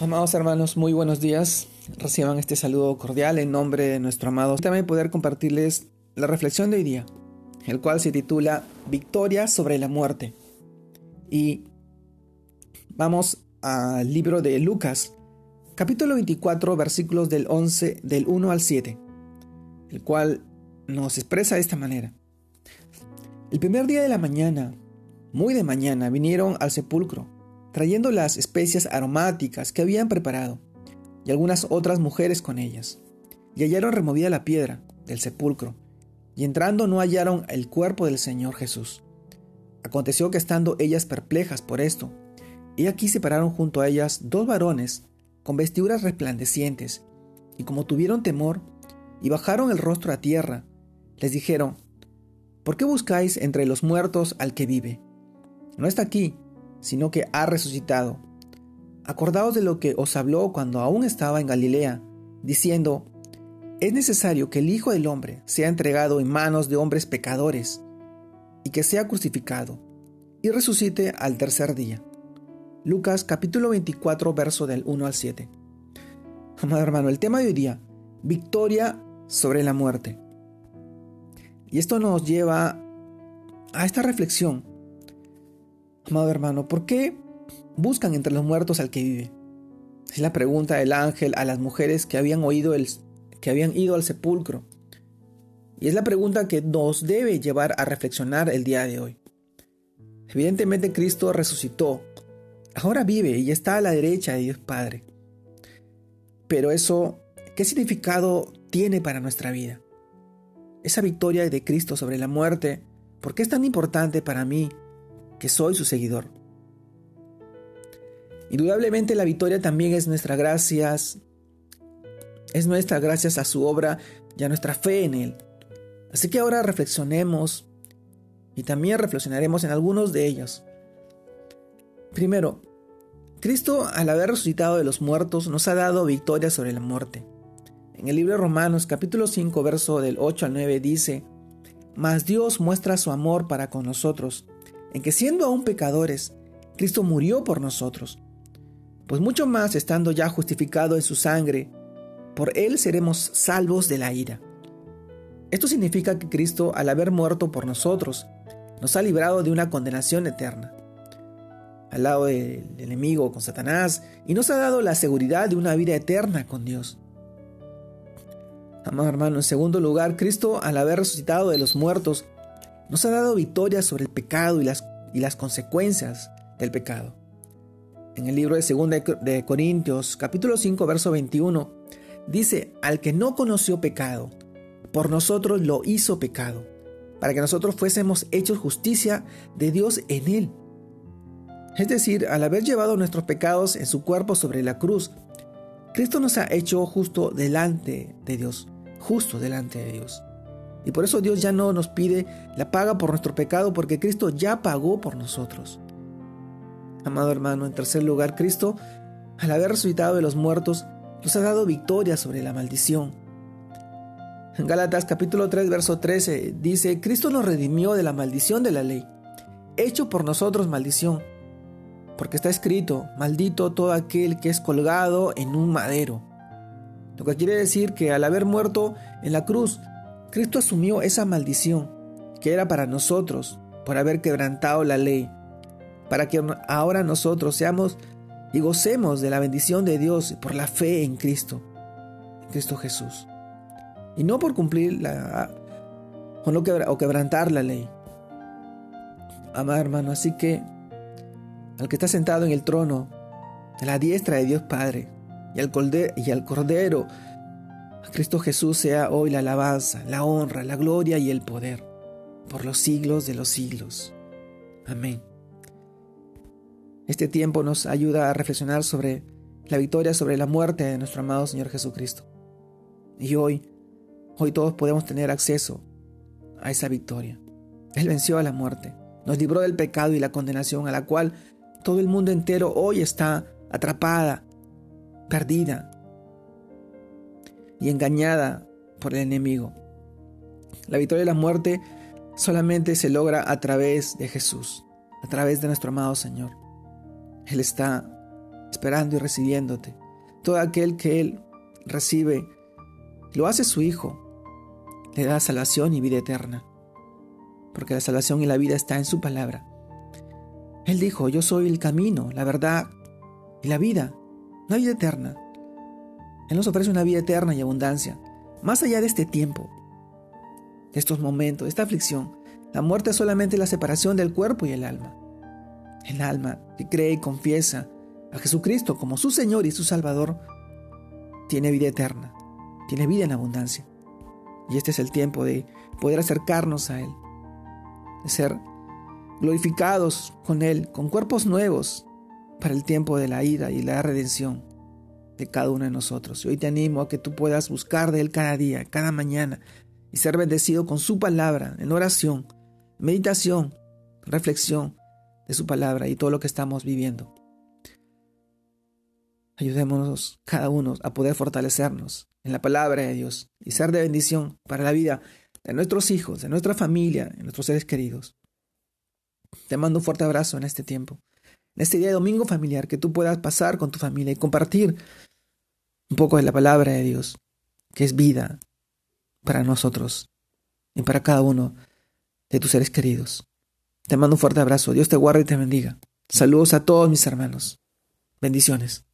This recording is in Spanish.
Amados hermanos, muy buenos días. Reciban este saludo cordial en nombre de nuestro amado. También poder compartirles la reflexión de hoy día, el cual se titula Victoria sobre la muerte. Y vamos al libro de Lucas, capítulo 24, versículos del 11 del 1 al 7, el cual nos expresa de esta manera. El primer día de la mañana, muy de mañana, vinieron al sepulcro trayendo las especias aromáticas que habían preparado, y algunas otras mujeres con ellas. Y hallaron removida la piedra del sepulcro, y entrando no hallaron el cuerpo del Señor Jesús. Aconteció que estando ellas perplejas por esto, y aquí se pararon junto a ellas dos varones con vestiduras resplandecientes, y como tuvieron temor, y bajaron el rostro a tierra, les dijeron, ¿por qué buscáis entre los muertos al que vive? No está aquí, sino que ha resucitado. Acordaos de lo que os habló cuando aún estaba en Galilea, diciendo, es necesario que el Hijo del Hombre sea entregado en manos de hombres pecadores, y que sea crucificado, y resucite al tercer día. Lucas capítulo 24, verso del 1 al 7. Amado hermano, el tema de hoy día, victoria sobre la muerte. Y esto nos lleva a esta reflexión Amado hermano, ¿por qué buscan entre los muertos al que vive? Es la pregunta del ángel a las mujeres que habían oído el, que habían ido al sepulcro. Y es la pregunta que nos debe llevar a reflexionar el día de hoy. Evidentemente Cristo resucitó, ahora vive y está a la derecha de Dios Padre. Pero eso, ¿qué significado tiene para nuestra vida? Esa victoria de Cristo sobre la muerte, ¿por qué es tan importante para mí que soy su seguidor. Indudablemente la victoria también es nuestra gracias, es nuestra gracias a su obra y a nuestra fe en Él. Así que ahora reflexionemos y también reflexionaremos en algunos de ellos. Primero, Cristo al haber resucitado de los muertos nos ha dado victoria sobre la muerte. En el libro de Romanos capítulo 5 verso del 8 al 9 dice, Mas Dios muestra su amor para con nosotros en que siendo aún pecadores, Cristo murió por nosotros. Pues mucho más estando ya justificado en su sangre, por él seremos salvos de la ira. Esto significa que Cristo, al haber muerto por nosotros, nos ha librado de una condenación eterna, al lado del enemigo con Satanás, y nos ha dado la seguridad de una vida eterna con Dios. Amado hermano, en segundo lugar, Cristo, al haber resucitado de los muertos, nos ha dado victoria sobre el pecado y las, y las consecuencias del pecado. En el libro de 2 de Corintios, capítulo 5, verso 21, dice, al que no conoció pecado, por nosotros lo hizo pecado, para que nosotros fuésemos hechos justicia de Dios en él. Es decir, al haber llevado nuestros pecados en su cuerpo sobre la cruz, Cristo nos ha hecho justo delante de Dios, justo delante de Dios. Y por eso Dios ya no nos pide la paga por nuestro pecado porque Cristo ya pagó por nosotros. Amado hermano, en tercer lugar, Cristo, al haber resucitado de los muertos, nos ha dado victoria sobre la maldición. En Gálatas capítulo 3, verso 13 dice, Cristo nos redimió de la maldición de la ley, hecho por nosotros maldición, porque está escrito, maldito todo aquel que es colgado en un madero. Lo que quiere decir que al haber muerto en la cruz, Cristo asumió esa maldición que era para nosotros por haber quebrantado la ley, para que ahora nosotros seamos y gocemos de la bendición de Dios por la fe en Cristo, en Cristo Jesús. Y no por cumplir la, o, o quebrantar la ley. Amado hermano, así que al que está sentado en el trono, a la diestra de Dios Padre, y al Cordero, Cristo Jesús sea hoy la alabanza, la honra, la gloria y el poder, por los siglos de los siglos. Amén. Este tiempo nos ayuda a reflexionar sobre la victoria sobre la muerte de nuestro amado Señor Jesucristo. Y hoy, hoy todos podemos tener acceso a esa victoria. Él venció a la muerte, nos libró del pecado y la condenación a la cual todo el mundo entero hoy está atrapada, perdida, y engañada por el enemigo. La victoria de la muerte solamente se logra a través de Jesús, a través de nuestro amado Señor. Él está esperando y recibiéndote. Todo aquel que Él recibe, lo hace su Hijo, le da salvación y vida eterna, porque la salvación y la vida está en su palabra. Él dijo, yo soy el camino, la verdad y la vida, una vida eterna. Él nos ofrece una vida eterna y abundancia, más allá de este tiempo, de estos momentos, de esta aflicción. La muerte es solamente la separación del cuerpo y el alma. El alma que cree y confiesa a Jesucristo como su Señor y su Salvador tiene vida eterna, tiene vida en abundancia. Y este es el tiempo de poder acercarnos a Él, de ser glorificados con Él, con cuerpos nuevos para el tiempo de la ida y la redención de cada uno de nosotros. Y hoy te animo a que tú puedas buscar de Él cada día, cada mañana, y ser bendecido con su palabra, en oración, meditación, reflexión de su palabra y todo lo que estamos viviendo. Ayudémonos cada uno a poder fortalecernos en la palabra de Dios y ser de bendición para la vida de nuestros hijos, de nuestra familia, de nuestros seres queridos. Te mando un fuerte abrazo en este tiempo, este día de domingo familiar, que tú puedas pasar con tu familia y compartir un poco de la palabra de Dios, que es vida para nosotros y para cada uno de tus seres queridos. Te mando un fuerte abrazo. Dios te guarde y te bendiga. Saludos a todos mis hermanos. Bendiciones.